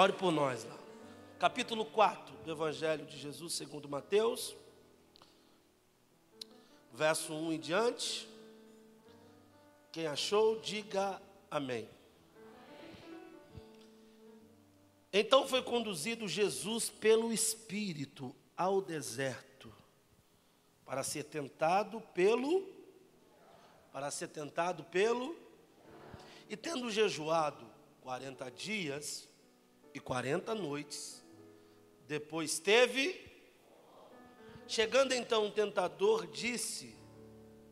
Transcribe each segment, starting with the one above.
Ore por nós lá. Capítulo 4 do Evangelho de Jesus segundo Mateus. Verso 1 em diante. Quem achou, diga amém. Então foi conduzido Jesus pelo Espírito ao deserto para ser tentado pelo para ser tentado pelo e tendo jejuado 40 dias e 40 noites, depois teve chegando então o tentador disse: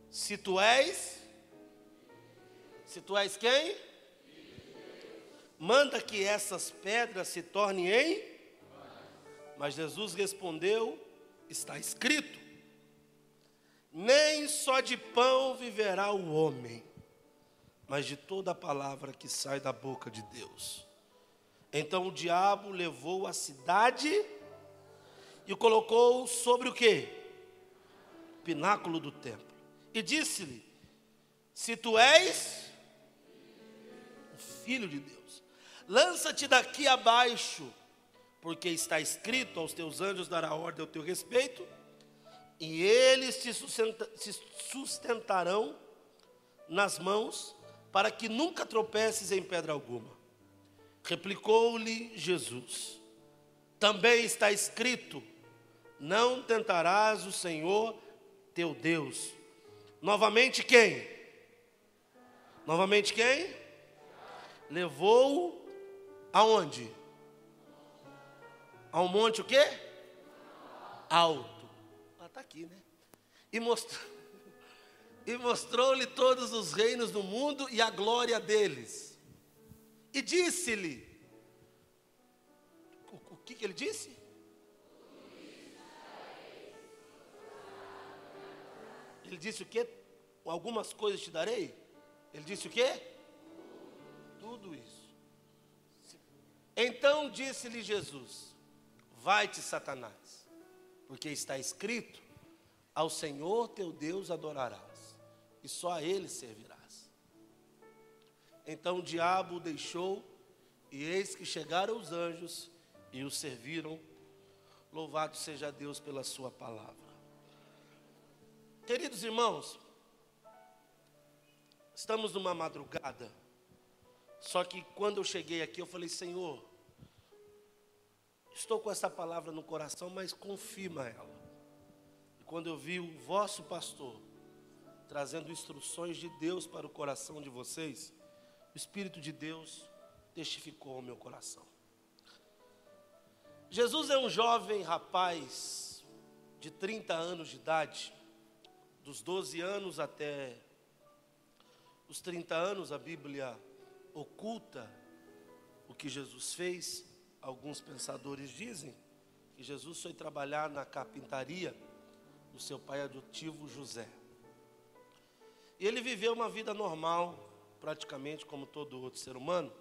Se tu és se tu és quem? Manda que essas pedras se tornem em Mas Jesus respondeu: Está escrito: nem só de pão viverá o homem, mas de toda a palavra que sai da boca de Deus. Então o diabo levou a cidade e o colocou sobre o que? Pináculo do templo. E disse-lhe: Se tu és o filho de Deus, lança-te daqui abaixo, porque está escrito: aos teus anjos dará ordem ao teu respeito e eles se, sustenta, sustentarão nas mãos, para que nunca tropeces em pedra alguma. Replicou-lhe Jesus: Também está escrito: Não tentarás o Senhor teu Deus. Novamente quem? Novamente quem? Levou aonde? Ao monte o quê? Alto está aqui, né? E mostrou, e mostrou-lhe todos os reinos do mundo e a glória deles. E disse-lhe, o, o que, que ele disse? Ele disse o quê? Algumas coisas te darei? Ele disse o quê? Tudo isso. Então disse-lhe Jesus: Vai-te, Satanás, porque está escrito: ao Senhor teu Deus adorarás, e só a Ele servirás. Então o diabo o deixou, e eis que chegaram os anjos e o serviram. Louvado seja Deus pela Sua palavra. Queridos irmãos, estamos numa madrugada, só que quando eu cheguei aqui, eu falei: Senhor, estou com essa palavra no coração, mas confirma ela quando eu vi o vosso pastor trazendo instruções de Deus para o coração de vocês, o Espírito de Deus testificou ao meu coração. Jesus é um jovem rapaz de 30 anos de idade, dos 12 anos até os 30 anos, a Bíblia oculta o que Jesus fez. Alguns pensadores dizem que Jesus foi trabalhar na carpintaria do seu pai adotivo José. E ele viveu uma vida normal, praticamente como todo outro ser humano.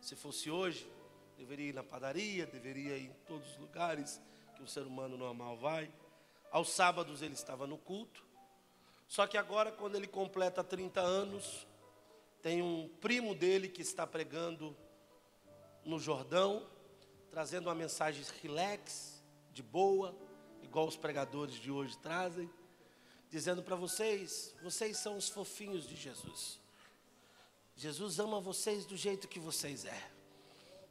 Se fosse hoje, deveria ir na padaria, deveria ir em todos os lugares que um ser humano normal vai. Aos sábados ele estava no culto. Só que agora, quando ele completa 30 anos, tem um primo dele que está pregando no Jordão, trazendo uma mensagem relax, de boa, igual os pregadores de hoje trazem, dizendo para vocês: vocês são os fofinhos de Jesus. Jesus ama vocês do jeito que vocês é.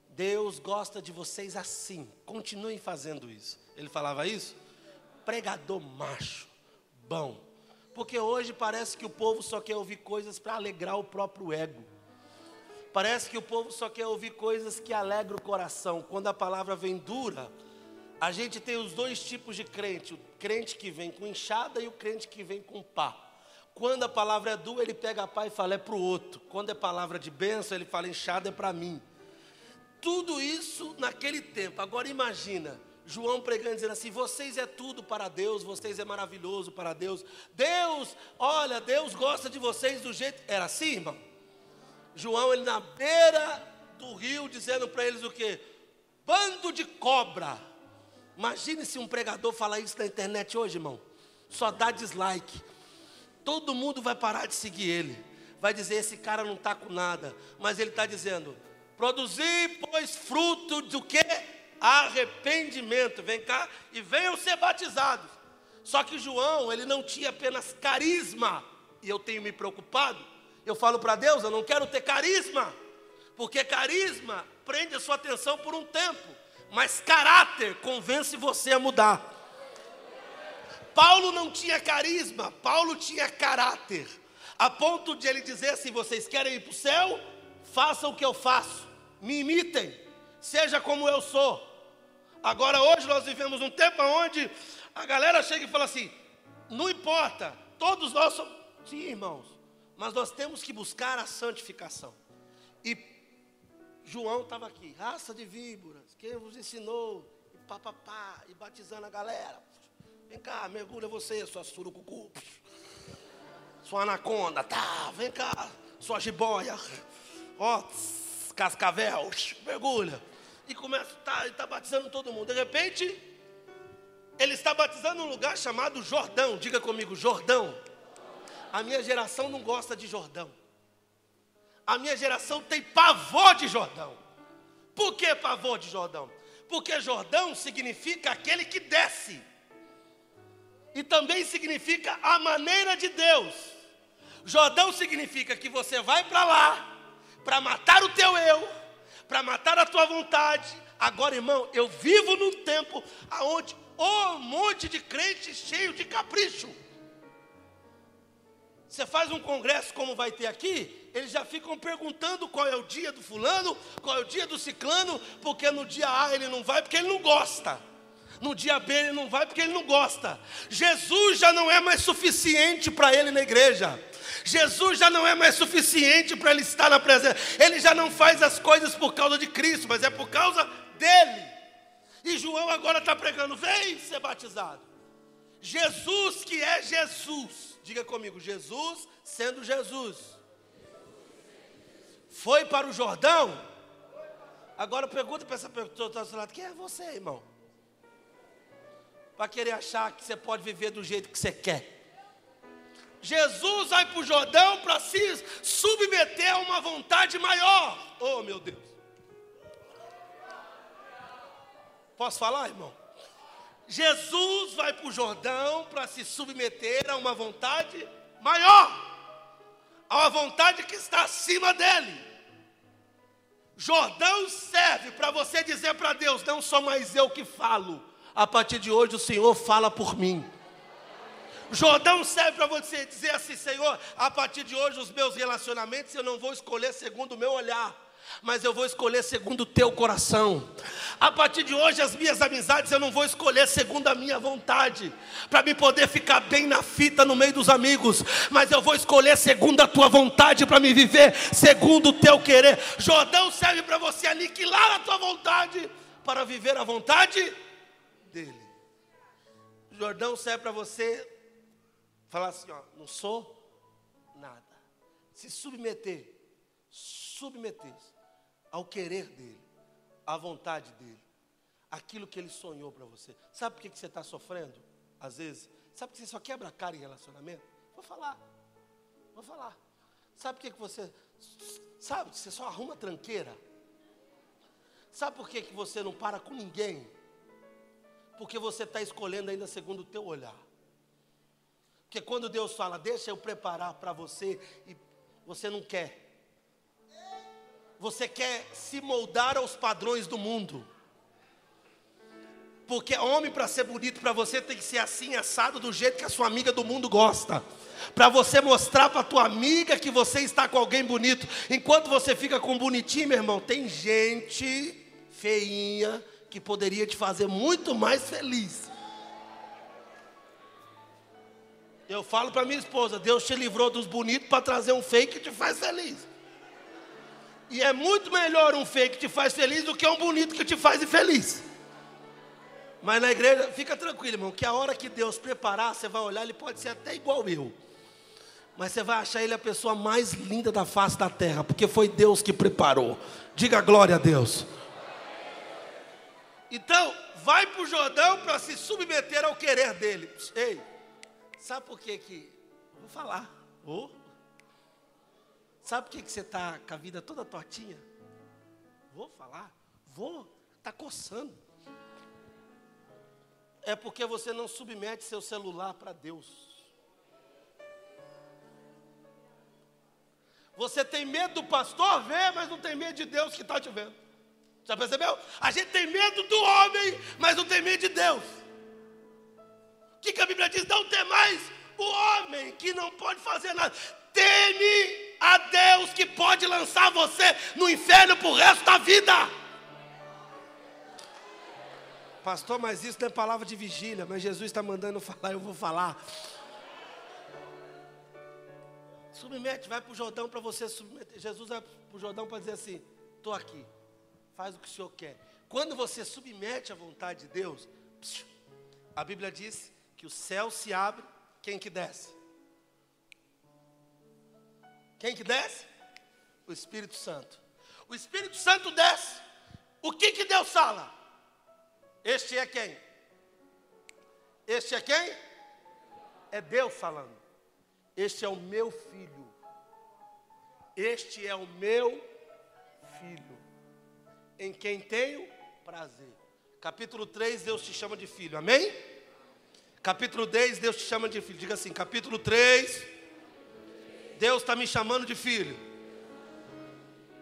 Deus gosta de vocês assim. Continuem fazendo isso. Ele falava isso? Pregador macho, bom. Porque hoje parece que o povo só quer ouvir coisas para alegrar o próprio ego. Parece que o povo só quer ouvir coisas que alegram o coração. Quando a palavra vem dura, a gente tem os dois tipos de crente: o crente que vem com enxada e o crente que vem com pá. Quando a palavra é dura, ele pega a pá e fala é para o outro. Quando é palavra de bênção, ele fala enxada é para mim. Tudo isso naquele tempo. Agora imagina, João pregando dizendo assim: vocês é tudo para Deus, vocês é maravilhoso para Deus. Deus, olha, Deus gosta de vocês do jeito. Era assim, irmão? João, ele na beira do rio, dizendo para eles o que? Bando de cobra. Imagine se um pregador falar isso na internet hoje, irmão. Só dá dislike. Todo mundo vai parar de seguir ele. Vai dizer: esse cara não está com nada. Mas ele está dizendo: Produzir, pois, fruto do que? Arrependimento. Vem cá e venham ser batizados. Só que João, ele não tinha apenas carisma, e eu tenho me preocupado. Eu falo para Deus, eu não quero ter carisma, porque carisma prende a sua atenção por um tempo, mas caráter convence você a mudar. Paulo não tinha carisma, Paulo tinha caráter, a ponto de ele dizer assim: vocês querem ir para o céu? Façam o que eu faço, me imitem, seja como eu sou. Agora, hoje nós vivemos um tempo onde a galera chega e fala assim: não importa, todos nós somos. Sim, irmãos, mas nós temos que buscar a santificação. E João estava aqui, raça de víboras, quem vos ensinou? E papapá, e batizando a galera. Vem cá, mergulha você, sua surucucu, sua anaconda, tá, vem cá, sua jiboia, ó, cascavel, mergulha. E começa, tá, está batizando todo mundo. De repente, ele está batizando um lugar chamado Jordão. Diga comigo, Jordão. A minha geração não gosta de Jordão. A minha geração tem pavor de Jordão. Por que pavor de Jordão? Porque Jordão significa aquele que desce. E também significa a maneira de Deus. Jordão significa que você vai para lá para matar o teu eu, para matar a tua vontade. Agora, irmão, eu vivo num tempo aonde um monte de crente cheio de capricho. Você faz um congresso como vai ter aqui, eles já ficam perguntando qual é o dia do fulano, qual é o dia do ciclano, porque no dia A ele não vai porque ele não gosta. No dia B ele não vai porque ele não gosta. Jesus já não é mais suficiente para ele na igreja. Jesus já não é mais suficiente para ele estar na presença. Ele já não faz as coisas por causa de Cristo, mas é por causa dele. E João agora está pregando: vem ser batizado. Jesus que é Jesus, diga comigo, Jesus sendo Jesus, foi para o Jordão. Agora pergunta para essa pessoa do seu lado: quem é você, irmão? Para querer achar que você pode viver do jeito que você quer. Jesus vai para o Jordão para se submeter a uma vontade maior. Oh, meu Deus. Posso falar, irmão? Jesus vai para o Jordão para se submeter a uma vontade maior, a uma vontade que está acima dele. Jordão serve para você dizer para Deus: não sou mais eu que falo, a partir de hoje o Senhor fala por mim. Jordão serve para você dizer assim: Senhor, a partir de hoje os meus relacionamentos eu não vou escolher segundo o meu olhar mas eu vou escolher segundo o teu coração. A partir de hoje, as minhas amizades eu não vou escolher segundo a minha vontade, para me poder ficar bem na fita no meio dos amigos, mas eu vou escolher segundo a tua vontade, para me viver segundo o teu querer. Jordão serve para você aniquilar a tua vontade, para viver a vontade dele. Jordão serve para você falar assim: ó, não sou nada, se submeter, submeter-se ao querer dele, à vontade dele, aquilo que ele sonhou para você. Sabe por que, que você está sofrendo? Às vezes, sabe que você só quebra a cara em relacionamento? Vou falar, vou falar. Sabe por que, que você, sabe, você só arruma tranqueira? Sabe por que, que você não para com ninguém? Porque você está escolhendo ainda segundo o teu olhar. Porque quando Deus fala, deixa eu preparar para você, e você não quer. Você quer se moldar aos padrões do mundo. Porque homem para ser bonito para você tem que ser assim assado do jeito que a sua amiga do mundo gosta. Para você mostrar para tua amiga que você está com alguém bonito. Enquanto você fica com bonitinho, meu irmão, tem gente feinha que poderia te fazer muito mais feliz. Eu falo para minha esposa, Deus te livrou dos bonitos para trazer um fake que te faz feliz. E é muito melhor um feio que te faz feliz do que um bonito que te faz infeliz. Mas na igreja, fica tranquilo, irmão, que a hora que Deus preparar, você vai olhar, ele pode ser até igual eu. Mas você vai achar ele a pessoa mais linda da face da terra, porque foi Deus que preparou. Diga glória a Deus. Então, vai para o Jordão para se submeter ao querer dele. Ei, sabe por que que. Vou falar. Oh. Sabe por que, que você está com a vida toda tortinha? Vou falar? Vou. Está coçando. É porque você não submete seu celular para Deus. Você tem medo do pastor ver, mas não tem medo de Deus que está te vendo. Já percebeu? A gente tem medo do homem, mas não tem medo de Deus. O que, que a Bíblia diz? Não tem mais o homem que não pode fazer nada. Teme a Deus que pode lançar você no inferno para o resto da vida. Pastor, mas isso não é palavra de vigília, mas Jesus está mandando falar, eu vou falar. Submete, vai para o Jordão para você submeter. Jesus vai para o Jordão para dizer assim: estou aqui, faz o que o Senhor quer. Quando você submete à vontade de Deus, a Bíblia diz que o céu se abre, quem que desce? Quem que desce? O Espírito Santo. O Espírito Santo desce. O que que Deus fala? Este é quem? Este é quem? É Deus falando. Este é o meu filho. Este é o meu filho, em quem tenho prazer. Capítulo 3, Deus te chama de filho, amém? Capítulo 10, Deus te chama de filho. Diga assim: capítulo 3, Deus está me chamando de filho.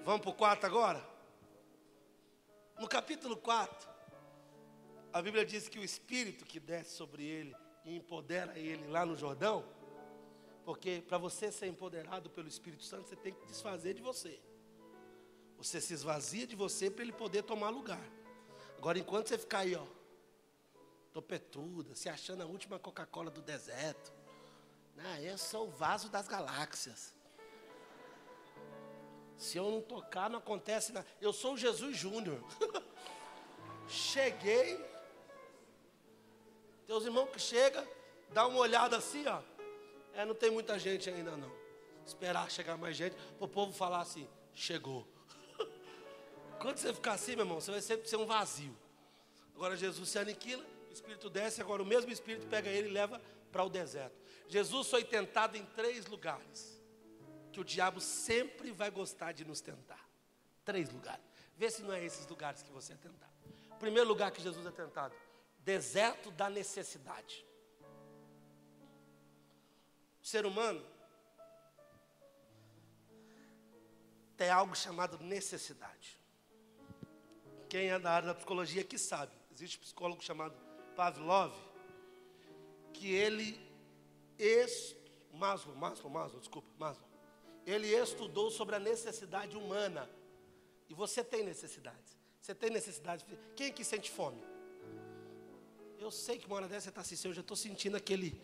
Vamos para o 4 agora? No capítulo 4, a Bíblia diz que o Espírito que desce sobre ele e empodera ele lá no Jordão, porque para você ser empoderado pelo Espírito Santo, você tem que desfazer de você. Você se esvazia de você para ele poder tomar lugar. Agora, enquanto você ficar aí, ó, topetuda, se achando a última Coca-Cola do deserto, ah, eu sou o vaso das galáxias. Se eu não tocar, não acontece nada. Eu sou o Jesus Júnior. Cheguei, teus irmãos que chega, dá uma olhada assim, ó. É, não tem muita gente ainda não. Esperar chegar mais gente, para o povo falar assim, chegou. Quando você ficar assim, meu irmão, você vai sempre ser um vazio. Agora Jesus se aniquila, o Espírito desce, agora o mesmo Espírito pega ele e leva para o deserto. Jesus foi tentado em três lugares. Que o diabo sempre vai gostar de nos tentar. Três lugares. Vê se não é esses lugares que você é tentado. Primeiro lugar que Jesus é tentado: deserto da necessidade. O ser humano tem algo chamado necessidade. Quem é da área da psicologia que sabe. Existe um psicólogo chamado Pavlov, que ele. Maslow, Maslow, Maslow, desculpa, Maslow. Ele estudou sobre a necessidade humana. E você tem necessidades. Você tem necessidade. Quem que sente fome? Eu sei que uma hora dessa você está assistindo, eu já estou sentindo aquele.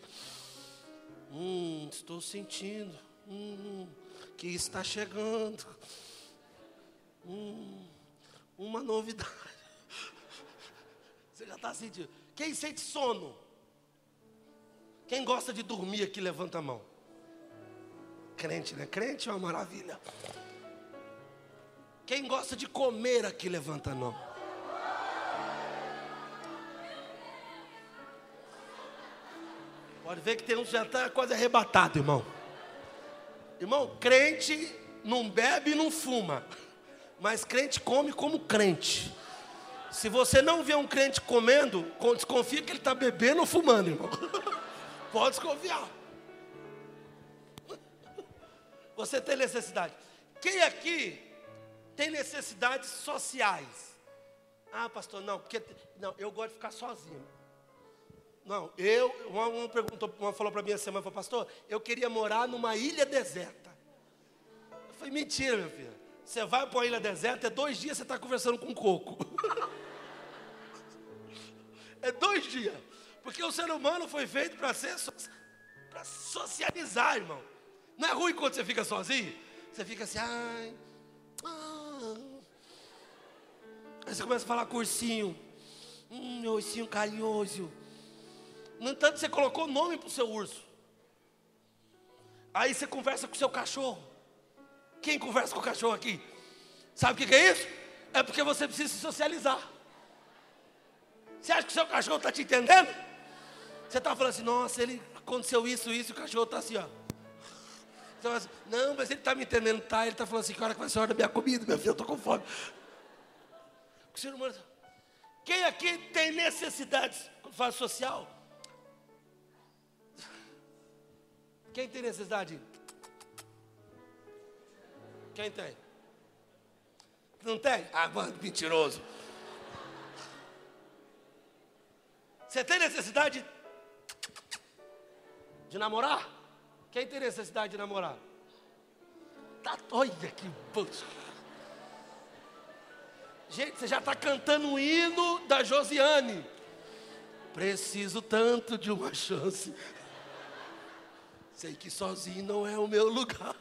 Hum, estou sentindo. Hum, que está chegando. Hum, uma novidade. Você já está sentindo. Quem sente sono? Quem gosta de dormir aqui, levanta a mão. Crente, né? Crente é uma maravilha. Quem gosta de comer aqui, levanta a mão. Pode ver que tem um que já está quase arrebatado, irmão. Irmão, crente não bebe e não fuma. Mas crente come como crente. Se você não vê um crente comendo, desconfia que ele está bebendo ou fumando, irmão. Pode desconfiar. Você tem necessidade. Quem aqui tem necessidades sociais? Ah, pastor, não, porque não, eu gosto de ficar sozinho. Não, eu, uma, uma, perguntou, uma falou para mim essa semana, falou, pastor, eu queria morar numa ilha deserta. Eu falei, mentira, meu filho. Você vai para uma ilha deserta, é dois dias você está conversando com um coco. é dois dias. Porque o ser humano foi feito para ser para socializar, irmão. Não é ruim quando você fica sozinho? Você fica assim, ai. Ah. Aí você começa a falar com o ursinho. Hum, meu ursinho carinhoso. No entanto, você colocou nome para o seu urso. Aí você conversa com o seu cachorro. Quem conversa com o cachorro aqui? Sabe o que é isso? É porque você precisa se socializar. Você acha que o seu cachorro está te entendendo? Você está falando assim, nossa, ele aconteceu isso, isso, e o cachorro está assim, ó. Assim, não, mas ele está me entendendo, tá? Ele está falando assim, que hora que vai ser a hora da minha comida, meu filho, eu estou com fome. O ser humano. Quem aqui tem necessidades quando faz social? Quem tem necessidade? Quem tem? Não tem? Ah, mano, mentiroso. Você tem necessidade de namorar? Quem tem necessidade de namorar? Tá, olha que. Gente, você já está cantando o hino da Josiane. Preciso tanto de uma chance. Sei que sozinho não é o meu lugar.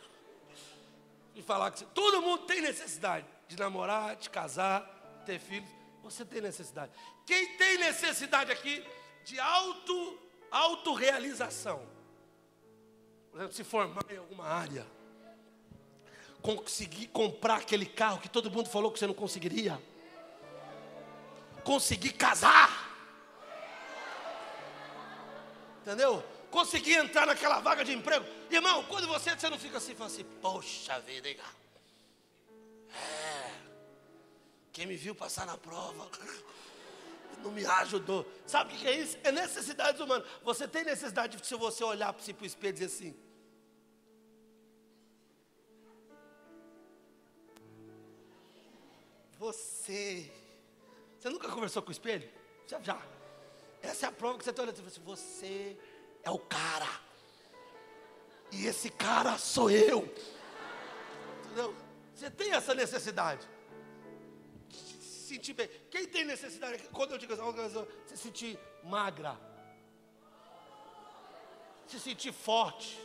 E falar que todo mundo tem necessidade de namorar, de casar, ter filhos. Você tem necessidade. Quem tem necessidade aqui de auto, autorrealização? Por exemplo, se formar em alguma área. Conseguir comprar aquele carro que todo mundo falou que você não conseguiria. Conseguir casar. Entendeu? Conseguir entrar naquela vaga de emprego. Irmão, quando você, você não fica assim, fala assim, poxa vida, hein? É, quem me viu passar na prova não me ajudou. Sabe o que é isso? É necessidades humanas. Você tem necessidade de se você olhar para si para o espelho e dizer assim. Você. Você nunca conversou com o espelho? Já. Essa é a prova que você está olhando. Assim, você é o cara. E esse cara sou eu. Entendeu? Você tem essa necessidade de se sentir bem. Quem tem necessidade, quando eu digo assim, se sentir magra, se sentir forte,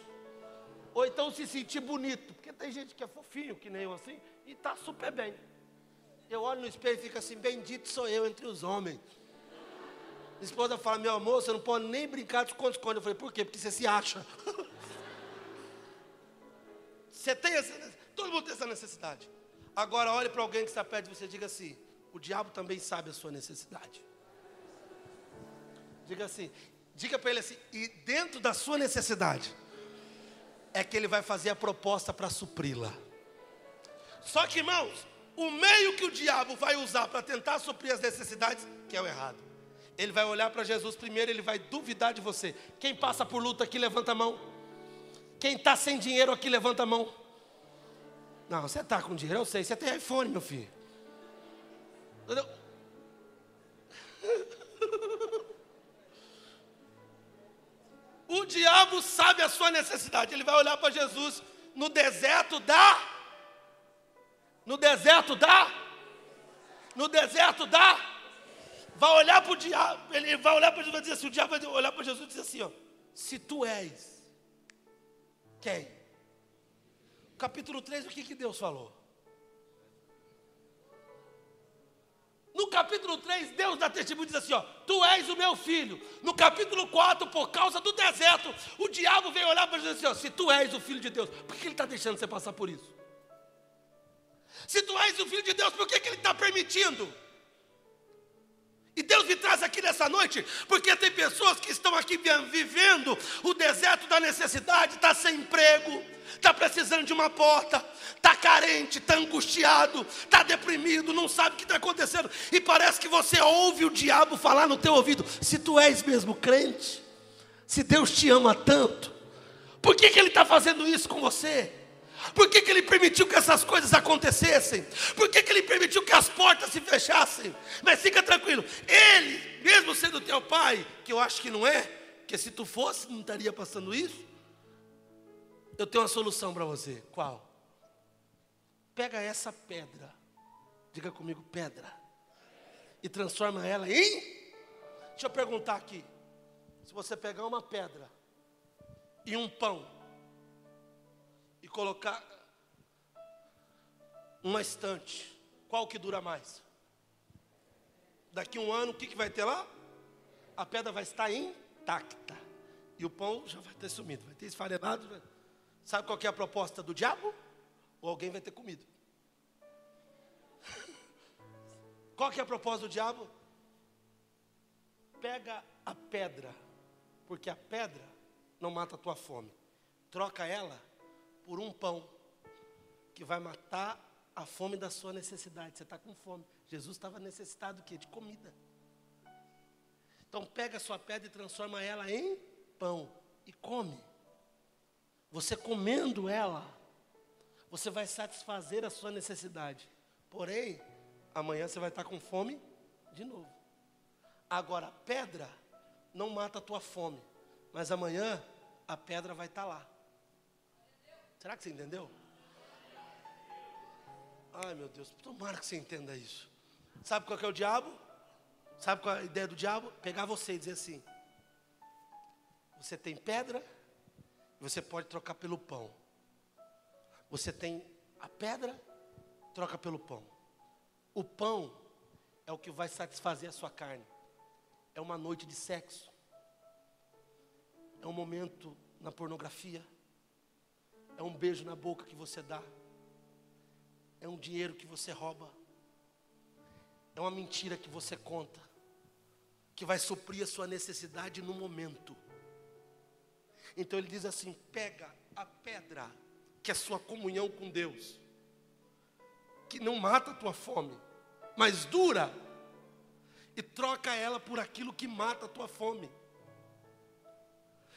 ou então se sentir bonito, porque tem gente que é fofinho, que nem eu assim, e está super bem. Eu olho no espelho e fico assim: bendito sou eu entre os homens. Esposa fala: meu amor, você não pode nem brincar de esconde-esconde. Eu falei: por quê? Porque você se acha. você tem essa Todo mundo tem essa necessidade. Agora olhe para alguém que está perto de você e diga assim: o diabo também sabe a sua necessidade. Diga assim, diga para ele assim, e dentro da sua necessidade é que ele vai fazer a proposta para supri-la. Só que, irmãos, o meio que o diabo vai usar para tentar suprir as necessidades, que é o errado. Ele vai olhar para Jesus primeiro, ele vai duvidar de você. Quem passa por luta aqui, levanta a mão. Quem está sem dinheiro aqui, levanta a mão. Não, você está com dinheiro, eu sei. Você tem iPhone, meu filho. Entendeu? O diabo sabe a sua necessidade. Ele vai olhar para Jesus no deserto da. No deserto da. No deserto da. Vai olhar para o diabo. Ele vai olhar para Jesus e dizer assim: o diabo vai olhar para Jesus e dizer assim: ó, se tu és quem? capítulo 3, o que, que Deus falou? No capítulo 3, Deus dá testemunho e diz assim: ó, Tu és o meu filho. No capítulo 4, por causa do deserto, o diabo veio olhar para Jesus e dizer assim: ó, Se tu és o filho de Deus, por que ele está deixando você passar por isso? Se tu és o filho de Deus, por que, que ele está permitindo? E Deus me traz aqui nessa noite, porque tem pessoas que estão aqui vivendo o deserto da necessidade, está sem emprego, está precisando de uma porta, está carente, está angustiado, está deprimido, não sabe o que está acontecendo, e parece que você ouve o diabo falar no teu ouvido: se tu és mesmo crente, se Deus te ama tanto, por que, que Ele está fazendo isso com você? Por que, que ele permitiu que essas coisas acontecessem? Por que, que ele permitiu que as portas se fechassem? Mas fica tranquilo, ele, mesmo sendo teu pai, que eu acho que não é, que se tu fosse, não estaria passando isso. Eu tenho uma solução para você. Qual? Pega essa pedra, diga comigo, pedra, e transforma ela em. Deixa eu perguntar aqui. Se você pegar uma pedra e um pão, colocar uma estante, qual que dura mais? Daqui um ano, o que, que vai ter lá? A pedra vai estar intacta. E o pão já vai ter sumido, vai ter esfarelado. Sabe qual é a proposta do diabo? Ou alguém vai ter comido. qual que é a proposta do diabo? Pega a pedra, porque a pedra não mata a tua fome. Troca ela por um pão que vai matar a fome da sua necessidade. Você está com fome. Jesus estava necessitado quê? De comida. Então pega a sua pedra e transforma ela em pão e come. Você comendo ela, você vai satisfazer a sua necessidade. Porém, amanhã você vai estar com fome de novo. Agora, pedra não mata a tua fome, mas amanhã a pedra vai estar lá. Será que você entendeu? Ai meu Deus, tomara que você entenda isso. Sabe qual é o diabo? Sabe qual é a ideia do diabo? Pegar você e dizer assim: você tem pedra, você pode trocar pelo pão. Você tem a pedra, troca pelo pão. O pão é o que vai satisfazer a sua carne. É uma noite de sexo. É um momento na pornografia. É um beijo na boca que você dá. É um dinheiro que você rouba. É uma mentira que você conta. Que vai suprir a sua necessidade no momento. Então ele diz assim: pega a pedra, que é a sua comunhão com Deus, que não mata a tua fome, mas dura, e troca ela por aquilo que mata a tua fome.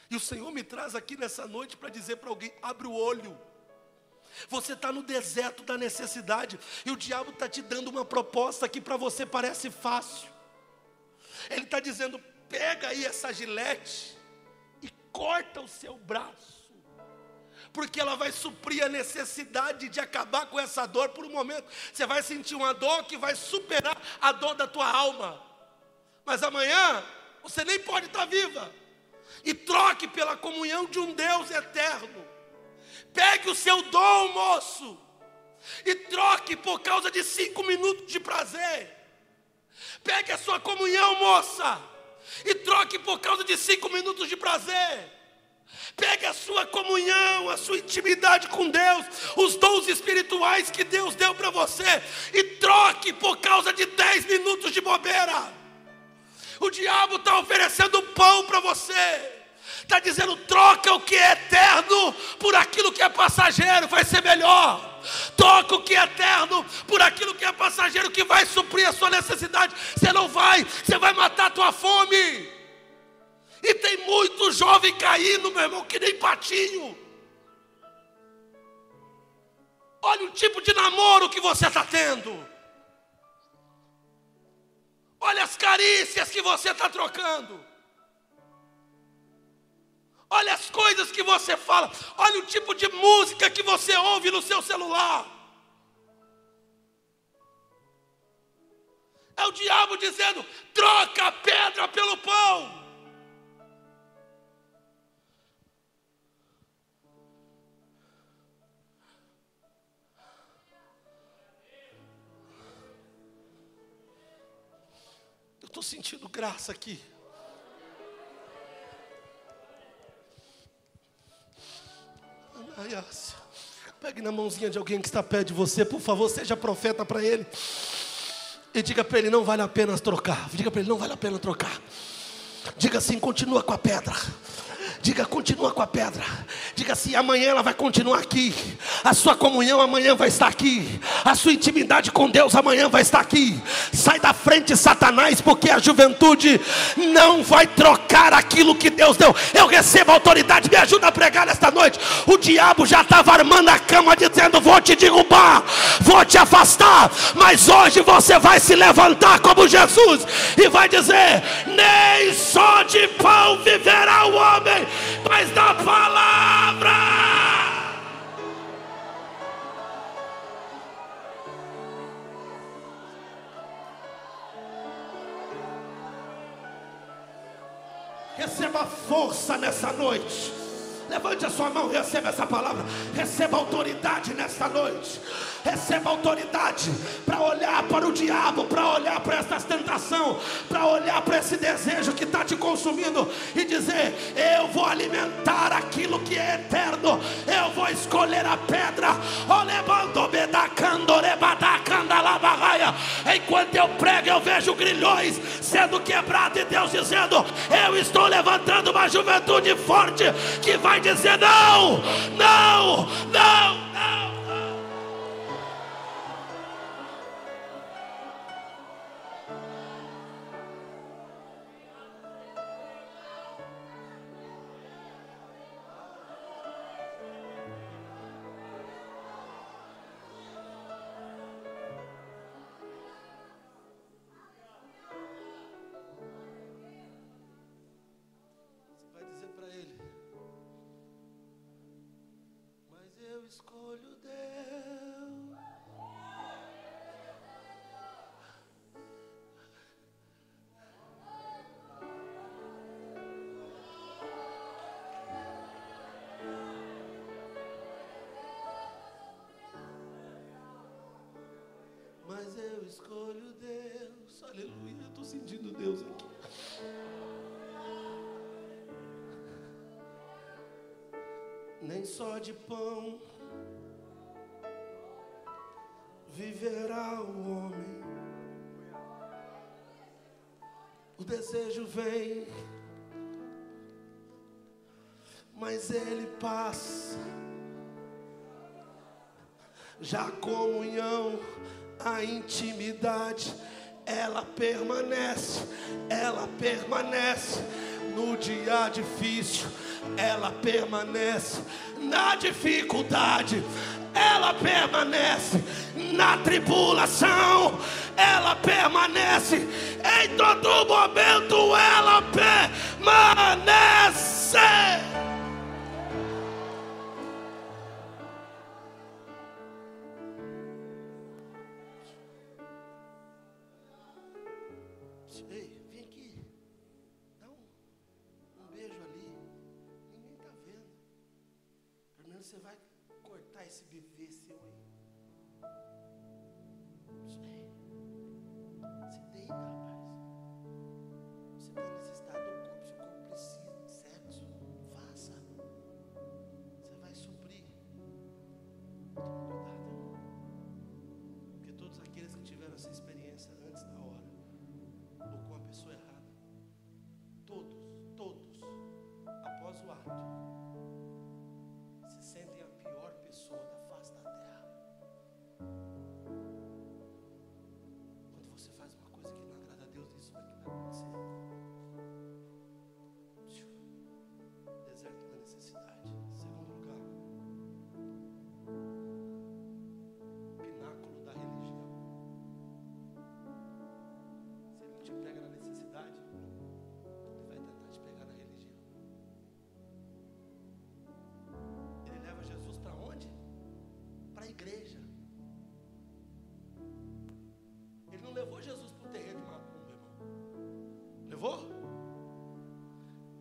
E o Senhor me traz aqui nessa noite para dizer para alguém: abre o olho. Você está no deserto da necessidade e o diabo está te dando uma proposta que para você parece fácil. Ele está dizendo: pega aí essa gilete e corta o seu braço, porque ela vai suprir a necessidade de acabar com essa dor por um momento. Você vai sentir uma dor que vai superar a dor da tua alma, mas amanhã você nem pode estar tá viva e troque pela comunhão de um Deus eterno. Pegue o seu dom, moço, e troque por causa de cinco minutos de prazer. Pegue a sua comunhão, moça, e troque por causa de cinco minutos de prazer. Pegue a sua comunhão, a sua intimidade com Deus, os dons espirituais que Deus deu para você, e troque por causa de dez minutos de bobeira. O diabo está oferecendo pão para você. Está dizendo: troca o que é eterno por aquilo que é passageiro, vai ser melhor. Troca o que é eterno por aquilo que é passageiro, que vai suprir a sua necessidade. Você não vai, você vai matar a tua fome. E tem muito jovem caindo, meu irmão, que nem patinho. Olha o tipo de namoro que você está tendo. Olha as carícias que você está trocando. Olha as coisas que você fala. Olha o tipo de música que você ouve no seu celular. É o diabo dizendo: troca a pedra pelo pão. Estou sentindo graça aqui. Pegue na mãozinha de alguém que está perto de você, por favor, seja profeta para ele. E diga para ele: não vale a pena trocar. Diga para ele: não vale a pena trocar. Diga assim: continua com a pedra. Diga, continua com a pedra. Diga assim: amanhã ela vai continuar aqui. A sua comunhão amanhã vai estar aqui. A sua intimidade com Deus amanhã vai estar aqui. Sai da frente, Satanás, porque a juventude não vai trocar aquilo que Deus deu. Eu recebo autoridade, me ajuda a pregar nesta noite. O diabo já estava armando a cama, dizendo: Vou te derrubar, vou te afastar. Mas hoje você vai se levantar como Jesus e vai dizer: Nem só de pão viverá o homem mas da palavra. Receba força nessa noite. Levante a sua mão receba essa palavra. Receba autoridade nesta noite. Receba autoridade para olhar para o diabo, para olhar para essa tentação, para olhar para esse desejo que está te consumindo e dizer: Eu vou alimentar aquilo que é eterno. Eu vou escolher a pedra. Enquanto eu prego, eu vejo grilhões sendo quebrados e Deus dizendo: Eu estou levantando uma juventude forte que vai dizer: Não, não, não. Sentindo Deus aqui. Nem só de pão viverá o homem. O desejo vem, mas ele passa. Já a comunhão, a intimidade, ela permanece, ela permanece no dia difícil, ela permanece na dificuldade, ela permanece na tribulação, ela permanece em todo momento, ela permanece.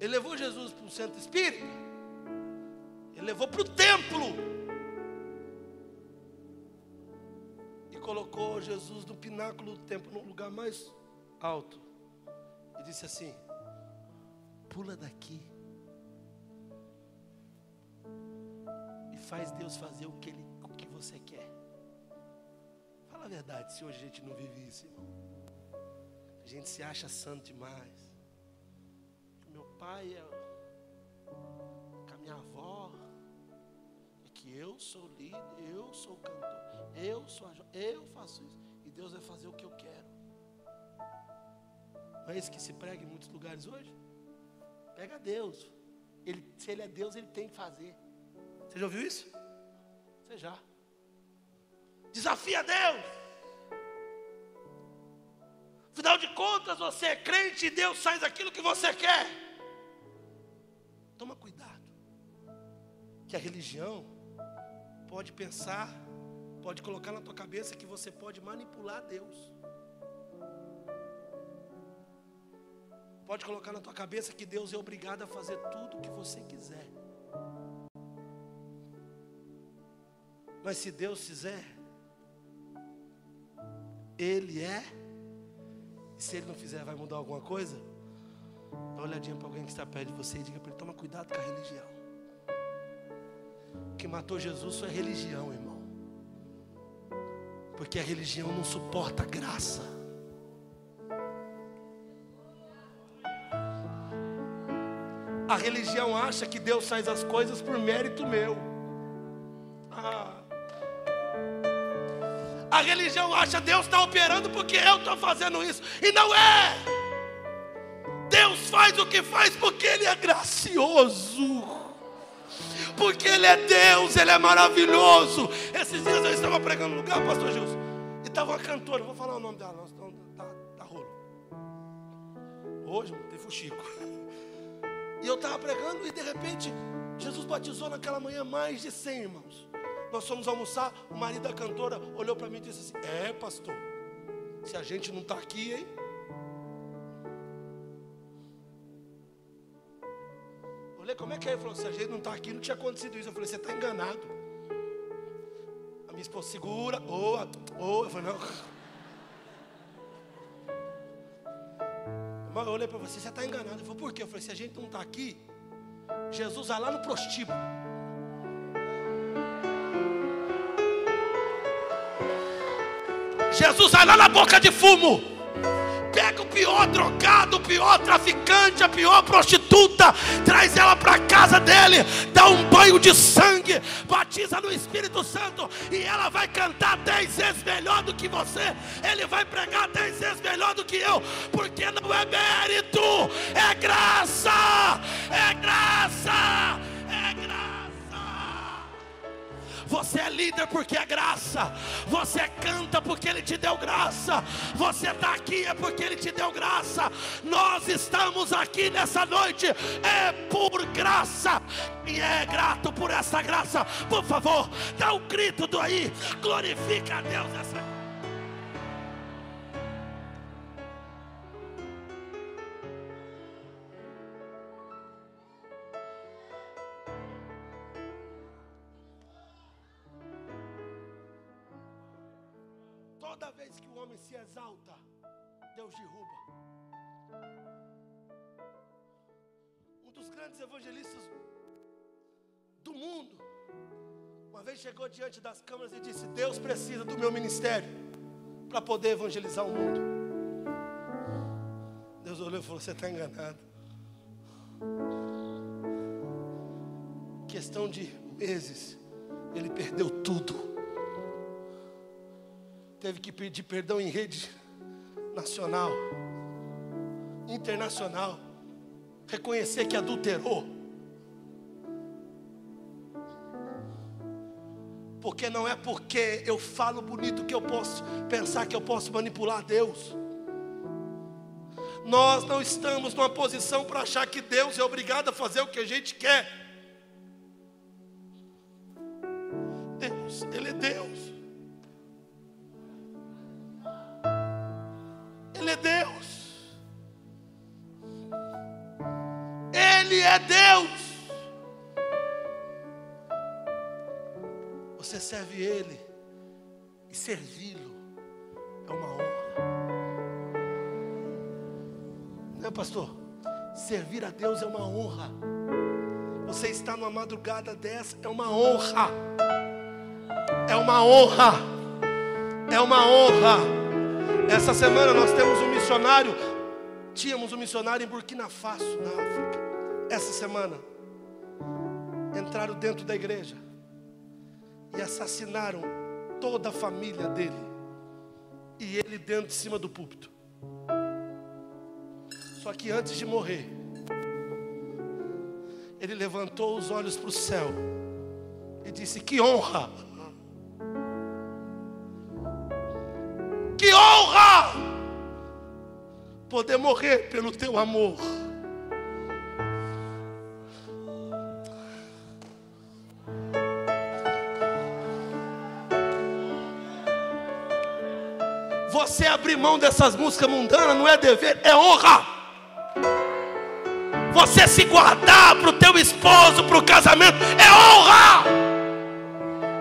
Ele levou Jesus para o centro espírita. Ele levou para o templo. E colocou Jesus no pináculo do templo, no lugar mais alto. E disse assim: Pula daqui. E faz Deus fazer o que, ele, o que você quer. Fala a verdade, se hoje a gente não vive isso, irmão. A gente se acha santo demais. Pai é com a minha avó. É que eu sou líder, eu sou cantor, eu sou eu faço isso. E Deus vai fazer o que eu quero. Não é isso que se prega em muitos lugares hoje? Pega Deus. Ele, se Ele é Deus, Ele tem que fazer. Você já ouviu isso? Você já. Desafia Deus. Afinal de contas, você é crente e Deus faz aquilo que você quer. Que a religião pode pensar, pode colocar na tua cabeça que você pode manipular Deus. Pode colocar na tua cabeça que Deus é obrigado a fazer tudo o que você quiser. Mas se Deus fizer, Ele é. E se Ele não fizer, vai mudar alguma coisa? Dá uma olhadinha para alguém que está perto de você e diga para ele: toma cuidado com a religião. Que matou Jesus foi a religião, irmão. Porque a religião não suporta a graça. A religião acha que Deus faz as coisas por mérito meu. Ah. A religião acha Deus está operando porque eu estou fazendo isso. E não é. Deus faz o que faz porque Ele é gracioso. Porque Ele é Deus, Ele é maravilhoso. Esses dias eu estava pregando no lugar, pastor Gilson. E estava uma cantora, vou falar o nome dela, não, senão tá, tá rolo. Hoje tem fuxico. E eu estava pregando e de repente Jesus batizou naquela manhã mais de 100 irmãos. Nós fomos almoçar, o marido da cantora olhou para mim e disse assim: É, pastor, se a gente não está aqui, hein? Mulher, como é que é? Ele falou, se a gente não está aqui, não tinha acontecido isso. Eu falei, você está enganado. A minha esposa segura, ou, boa. ou, eu falei, não. Eu olhei para você, você está enganado. Ele falou, por quê? Eu falei, se a gente não está aqui, Jesus vai lá no prostíbulo. Jesus vai lá na boca de fumo pior drogado, o pior traficante, a pior prostituta, traz ela para casa dele, dá um banho de sangue, batiza no Espírito Santo e ela vai cantar dez vezes melhor do que você, ele vai pregar dez vezes melhor do que eu, porque não é mérito, é graça, é graça. Você é líder porque é graça. Você canta porque Ele te deu graça. Você está aqui é porque Ele te deu graça. Nós estamos aqui nessa noite é por graça. E é grato por essa graça. Por favor, dá um grito do aí. Glorifica a Deus essa Toda Deus derruba. Um dos grandes evangelistas do mundo, uma vez chegou diante das câmeras e disse: Deus precisa do meu ministério para poder evangelizar o mundo. Deus olhou e falou: Você está enganado. Questão de meses, ele perdeu tudo teve que pedir perdão em rede nacional, internacional, reconhecer que adulterou. Porque não é porque eu falo bonito que eu posso pensar que eu posso manipular Deus. Nós não estamos numa posição para achar que Deus é obrigado a fazer o que a gente quer. Ele e servi-lo é uma honra. Não é, pastor? Servir a Deus é uma honra. Você está numa madrugada dessa é uma honra. É uma honra. É uma honra. Essa semana nós temos um missionário, tínhamos um missionário em Burkina Faso, na África. Essa semana entraram dentro da igreja e assassinaram toda a família dele. E ele dentro de cima do púlpito. Só que antes de morrer, ele levantou os olhos para o céu e disse: Que honra! Que honra! Poder morrer pelo teu amor. Abrir mão dessas músicas mundanas não é dever, é honra. Você se guardar para o teu esposo, para o casamento, é honra.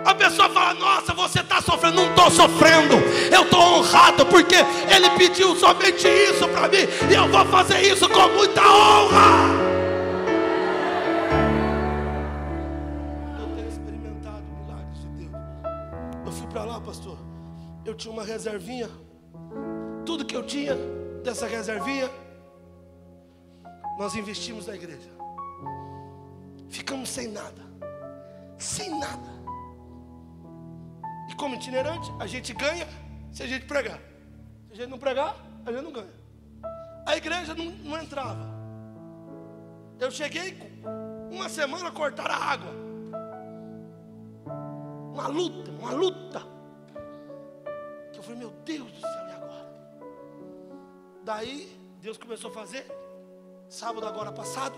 A pessoa fala: Nossa, você está sofrendo. Não estou sofrendo. Eu estou honrado porque Ele pediu somente isso para mim. E eu vou fazer isso com muita honra. Eu tenho experimentado milagres de Deus. Eu fui para lá, pastor. Eu tinha uma reservinha. Tinha dessa reservinha, nós investimos na igreja. Ficamos sem nada. Sem nada. E como itinerante, a gente ganha se a gente pregar. Se a gente não pregar, a gente não ganha. A igreja não, não entrava. Eu cheguei uma semana cortar a água. Uma luta, uma luta. Que eu falei, meu Deus do céu? Daí, Deus começou a fazer. Sábado agora passado,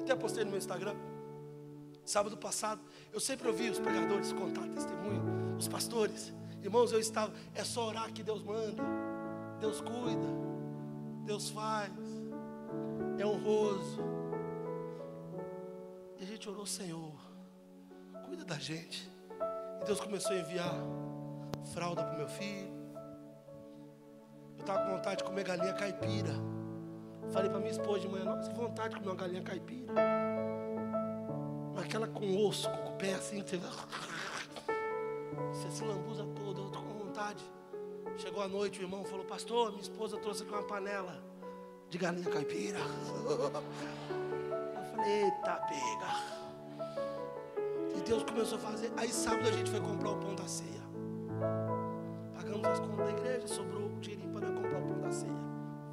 até postei no meu Instagram. Sábado passado, eu sempre ouvi os pregadores contar testemunho os pastores. Irmãos, eu estava, é só orar que Deus manda, Deus cuida, Deus faz, é honroso. E a gente orou, Senhor, cuida da gente. E Deus começou a enviar fralda para o meu filho. Eu estava com vontade de comer galinha caipira. Falei para minha esposa de manhã, nossa, que vontade de comer uma galinha caipira. Mas aquela com osso, com o pé assim, você, você se lambuza todo, eu tô com vontade. Chegou a noite, o irmão falou, pastor, minha esposa trouxe aqui uma panela de galinha caipira. Eu falei, eita pega. E Deus começou a fazer. Aí sábado a gente foi comprar o pão da ceia. Pagamos as contas da igreja, sobrou da ceia.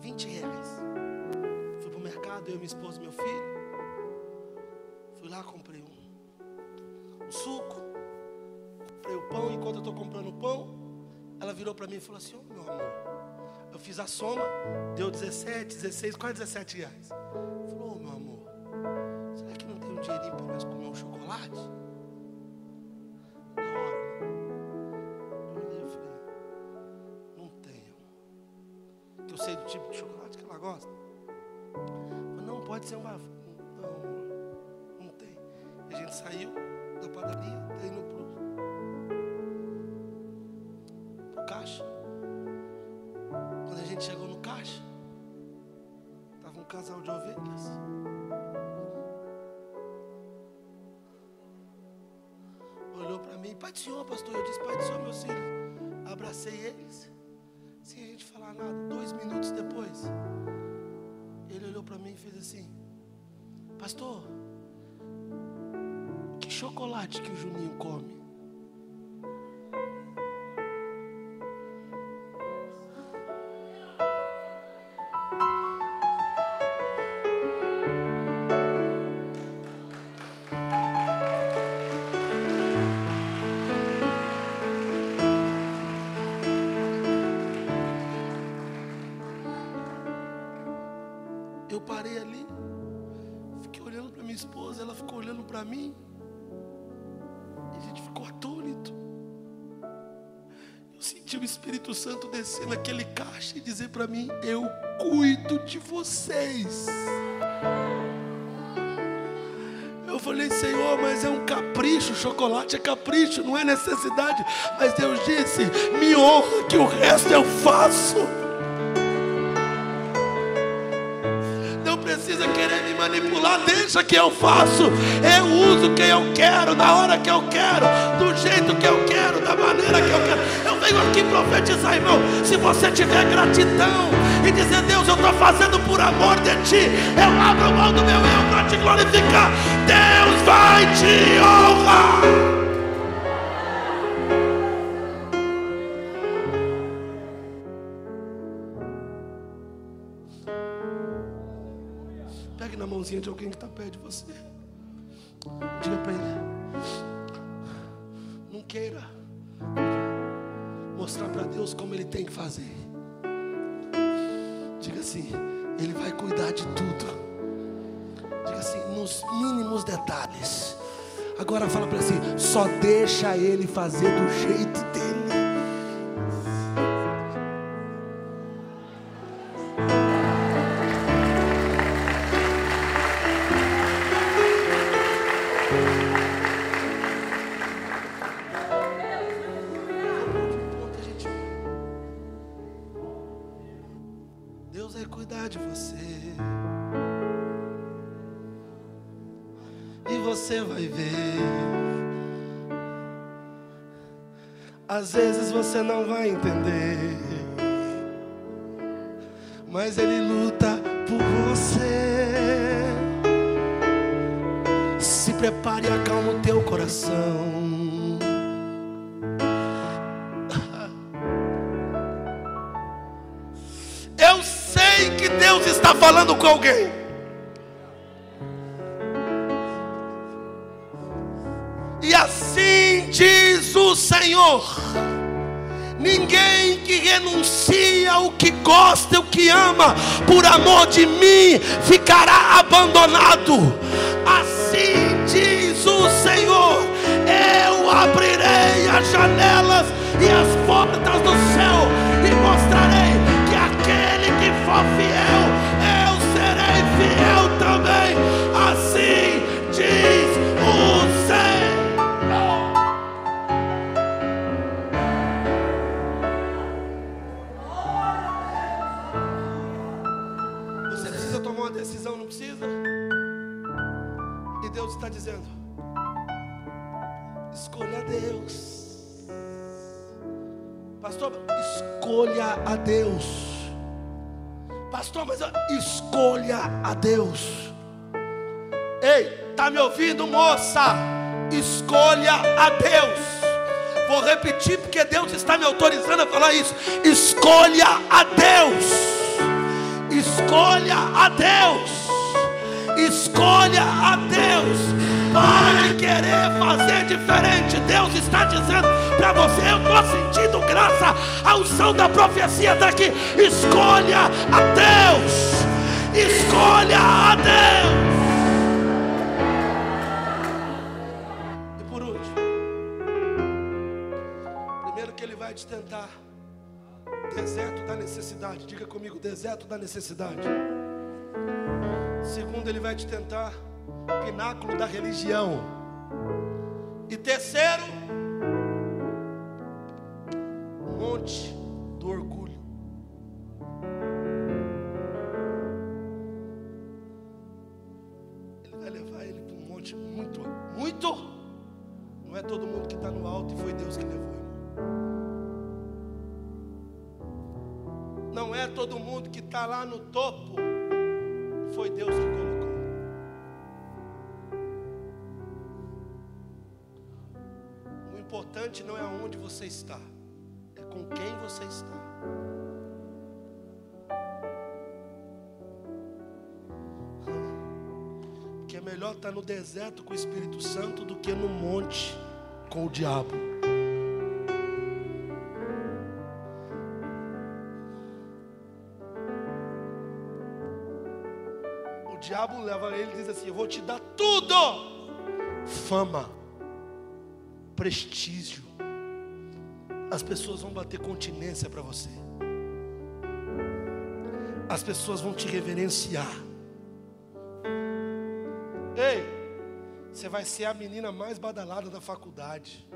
20 reais. Fui para o mercado, eu, minha esposa e meu filho. Fui lá, comprei um, um suco. Comprei o pão. Enquanto eu estou comprando o pão, ela virou para mim e falou assim: oh, meu amor. Eu fiz a soma, deu 17, 16, quase 17 reais. Falou, oh, meu amor, será que não tem um dinheirinho para nós comer um chocolate? Ser uma. Não, não tem. A gente saiu da padaria, tá indo pro, pro caixa. Quando a gente chegou no caixa, estava um casal de ovelhas. Olhou para mim, Pai do Senhor, pastor. Eu disse, Pai do Senhor, meus filhos. Abracei eles, sem a gente falar nada. Dois minutos depois, mim e fez assim: Pastor, que chocolate que o Juninho come? Espírito Santo descer naquele caixa e dizer para mim: Eu cuido de vocês. Eu falei, Senhor, mas é um capricho, chocolate é capricho, não é necessidade. Mas Deus disse: Me honra, que o resto eu faço. Não precisa querer me manipular, deixa que eu faço. Eu uso quem eu quero, na hora que eu quero, do jeito que eu quero, da maneira que eu quero. Venho aqui profetizar, irmão. Se você tiver gratidão e dizer, Deus, eu estou fazendo por amor de ti, eu abro mão do meu eu para te glorificar. Deus vai te honrar. Pegue na mãozinha de alguém que está perto de você. Deus como Ele tem que fazer. Diga assim: Ele vai cuidar de tudo. Diga assim: nos mínimos detalhes. Agora fala para ele assim: só deixa Ele fazer do jeito dele. Às vezes você não vai entender. Mas Ele luta por você. Se prepare e acalma o teu coração. Eu sei que Deus está falando com alguém. Ninguém que renuncia o que gosta, o que ama, por amor de mim, ficará abandonado. Assim diz o Senhor: eu abrirei as janelas e as portas do céu e mostrarei que aquele que for fiel, eu serei fiel também. Pastor, escolha a Deus. Pastor, mas escolha a Deus. Ei, tá me ouvindo, moça? Escolha a Deus. Vou repetir porque Deus está me autorizando a falar isso. Escolha a Deus. Escolha a Deus. Escolha a Deus. Para de querer fazer diferente. Deus está dizendo para você: eu estou sentindo graça. A unção da profecia está aqui. Escolha a Deus. Escolha a Deus. E por último, primeiro que ele vai te tentar. Deserto da necessidade. Diga comigo, deserto da necessidade. Segundo, ele vai te tentar pináculo da religião. E terceiro, monte do orgulho. Ele vai levar ele para um monte muito, muito. Não é todo mundo que está no alto e foi Deus que levou. Não é todo mundo que está lá no topo importante não é aonde você está, é com quem você está. Porque é melhor estar no deserto com o Espírito Santo do que no monte com o diabo. O diabo leva ele e diz assim: Eu vou te dar tudo: fama, prestígio. As pessoas vão bater continência para você, as pessoas vão te reverenciar. Ei, você vai ser a menina mais badalada da faculdade.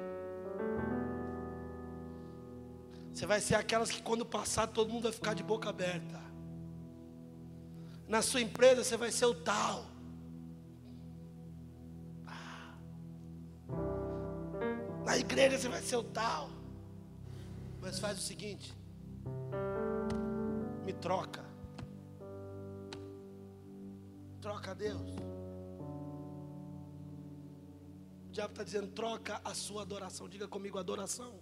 Você vai ser aquelas que quando passar todo mundo vai ficar de boca aberta. Na sua empresa você vai ser o tal. Igreja você vai ser o tal. Mas faz o seguinte: me troca. Troca a Deus. O diabo está dizendo: troca a sua adoração. Diga comigo: adoração.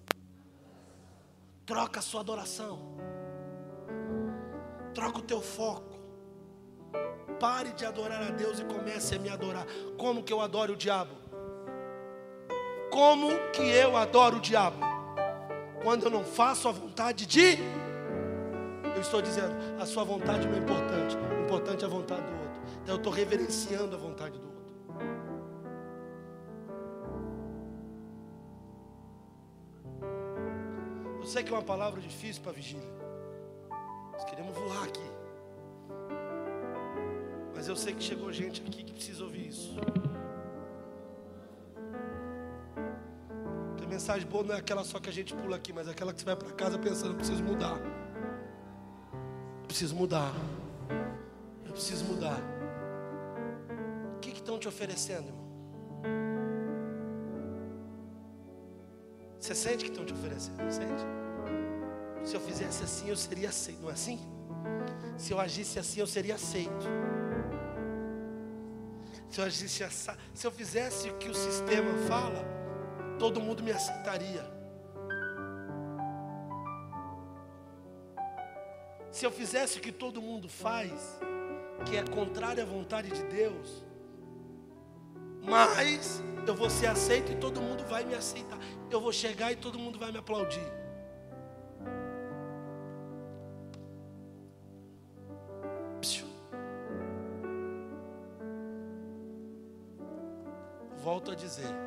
Troca a sua adoração. Troca o teu foco. Pare de adorar a Deus e comece a me adorar. Como que eu adoro o diabo? Como que eu adoro o diabo? Quando eu não faço a vontade de. Eu estou dizendo, a sua vontade não é importante. O importante é a vontade do outro. Então eu estou reverenciando a vontade do outro. Eu sei que é uma palavra difícil para vigília. Nós queremos voar aqui. Mas eu sei que chegou gente aqui que precisa ouvir isso. Mensagem boa não é aquela só que a gente pula aqui, mas é aquela que você vai para casa pensando, eu preciso mudar. Eu preciso mudar. Eu preciso mudar. O que estão te oferecendo, irmão? Você sente que estão te oferecendo? Sente? Se eu fizesse assim, eu seria aceito. Não é assim? Se eu agisse assim, eu seria aceito. Se eu agisse assim, se eu fizesse o que o sistema fala, todo mundo me aceitaria. Se eu fizesse o que todo mundo faz, que é contrário à vontade de Deus, mas eu vou ser aceito e todo mundo vai me aceitar. Eu vou chegar e todo mundo vai me aplaudir. Volto a dizer: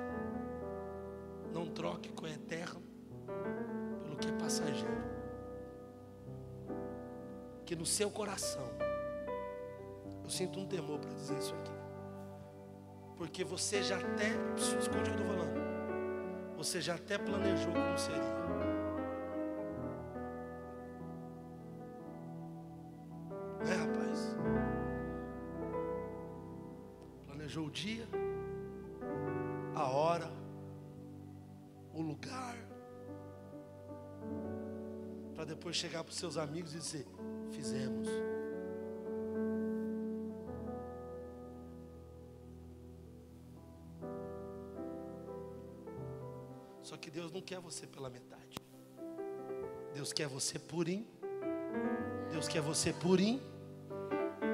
no seu coração, eu sinto um temor para dizer isso aqui. Porque você já até, escute o que eu estou falando. Você já até planejou como seria. É, rapaz. planejou o dia, a hora, o lugar, para depois chegar para os seus amigos e dizer: quer você pela metade. Deus quer você purinho. Deus quer você purinho.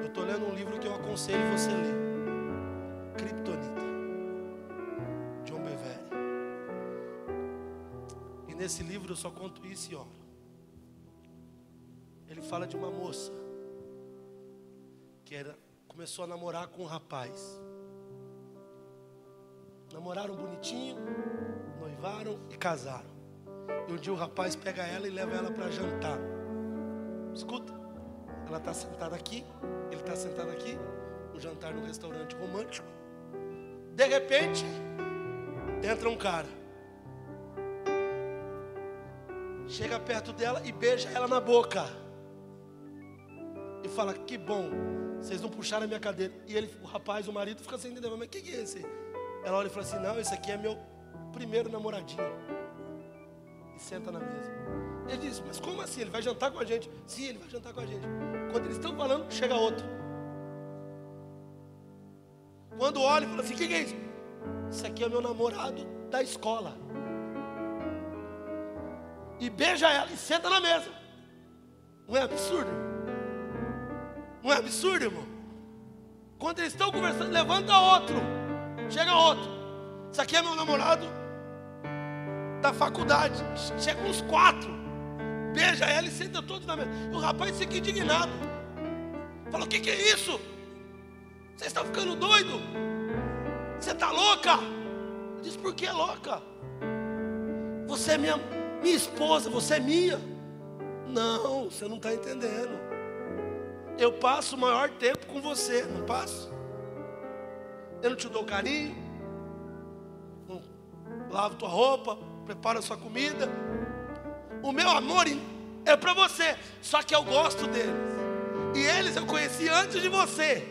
Eu estou lendo um livro que eu aconselho você ler. Kryptonita. John Bevere. E nesse livro eu só conto isso e oro. Ele fala de uma moça que era, começou a namorar com um rapaz. Namoraram bonitinho, noivaram e casaram. E um dia o rapaz pega ela e leva ela para jantar. Escuta, ela está sentada aqui, ele está sentado aqui, um jantar num restaurante romântico. De repente, entra um cara. Chega perto dela e beija ela na boca. E fala: Que bom, vocês não puxaram a minha cadeira. E ele, o rapaz, o marido, fica sem entender: Mas o que, que é esse? Ela olha e fala assim: Não, esse aqui é meu primeiro namoradinho. E senta na mesa. Ele diz: Mas como assim? Ele vai jantar com a gente? Sim, ele vai jantar com a gente. Quando eles estão falando, chega outro. Quando olha e fala assim: O que, é isso? Isso aqui é meu namorado da escola. E beija ela e senta na mesa. Não é absurdo? Não é absurdo, irmão? Quando eles estão conversando, levanta outro. Chega outro. Isso aqui é meu namorado da faculdade. Chega uns quatro. Beija ela e senta todos na mesa. O rapaz fica indignado. Fala: O que, que é isso? Você está ficando doido? Você está louca? Diz: Por que louca? Você é minha, minha esposa, você é minha. Não, você não está entendendo. Eu passo o maior tempo com você, não passo? Eu não te dou carinho, não lavo tua roupa, preparo a sua comida. O meu amor é para você, só que eu gosto deles. E eles eu conheci antes de você.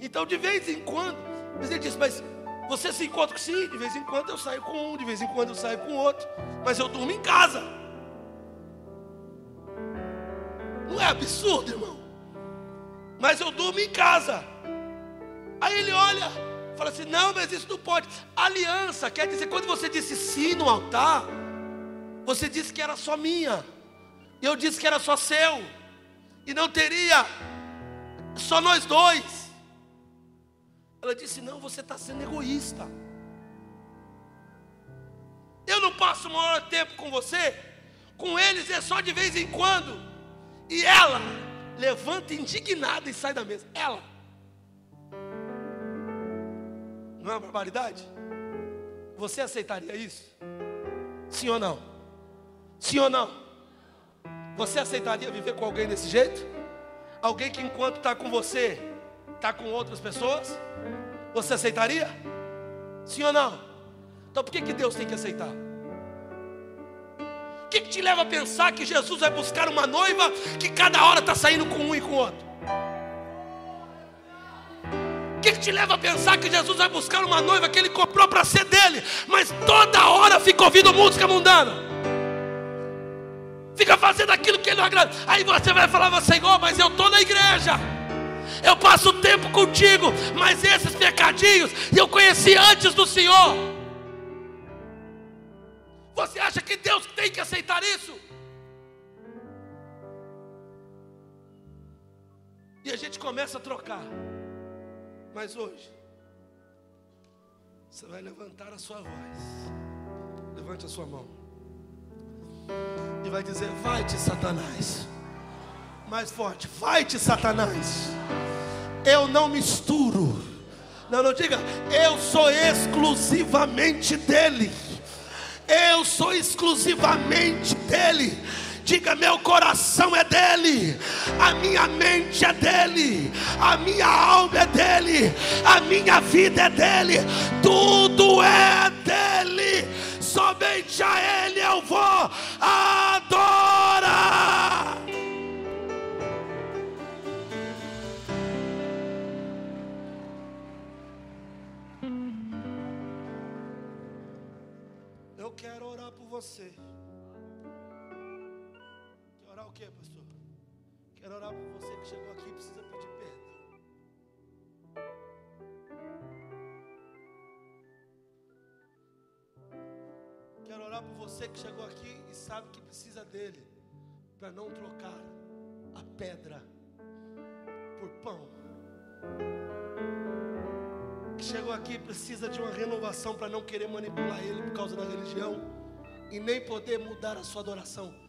Então, de vez em quando, ele disse, mas você se encontra com sim, de vez em quando eu saio com um, de vez em quando eu saio com outro, mas eu durmo em casa. Não é absurdo, irmão? Mas eu durmo em casa. Aí ele olha, fala assim: não, mas isso não pode. Aliança quer dizer, quando você disse sim no altar, você disse que era só minha, e eu disse que era só seu, e não teria só nós dois. Ela disse: não, você está sendo egoísta. Eu não passo o maior tempo com você, com eles é só de vez em quando. E ela levanta indignada e sai da mesa. Ela. Não é uma barbaridade? Você aceitaria isso? Sim ou não? Sim ou não? Você aceitaria viver com alguém desse jeito? Alguém que enquanto está com você, está com outras pessoas? Você aceitaria? Sim ou não? Então por que, que Deus tem que aceitar? O que, que te leva a pensar que Jesus vai buscar uma noiva que cada hora está saindo com um e com outro? Que, que te leva a pensar que Jesus vai buscar uma noiva que ele comprou para ser dele, mas toda hora fica ouvindo música mundana? Fica fazendo aquilo que ele não agrada. Aí você vai falar, Senhor, mas eu estou na igreja. Eu passo tempo contigo, mas esses pecadinhos eu conheci antes do Senhor. Você acha que Deus tem que aceitar isso? E a gente começa a trocar. Mas hoje, você vai levantar a sua voz. Levante a sua mão. E vai dizer: Vai-te, Satanás. Mais forte: Vai-te, Satanás. Eu não misturo. Não, não diga, eu sou exclusivamente dele. Eu sou exclusivamente dele. Diga: meu coração é dele, a minha mente é dele, a minha alma é dele, a minha vida é dele, tudo é dele. Somente a ele eu vou adorar. Eu quero orar por você. Quero orar por você que chegou aqui e precisa pedir perdão. Quero orar por você que chegou aqui e sabe que precisa dele para não trocar a pedra por pão. Que chegou aqui e precisa de uma renovação para não querer manipular ele por causa da religião e nem poder mudar a sua adoração.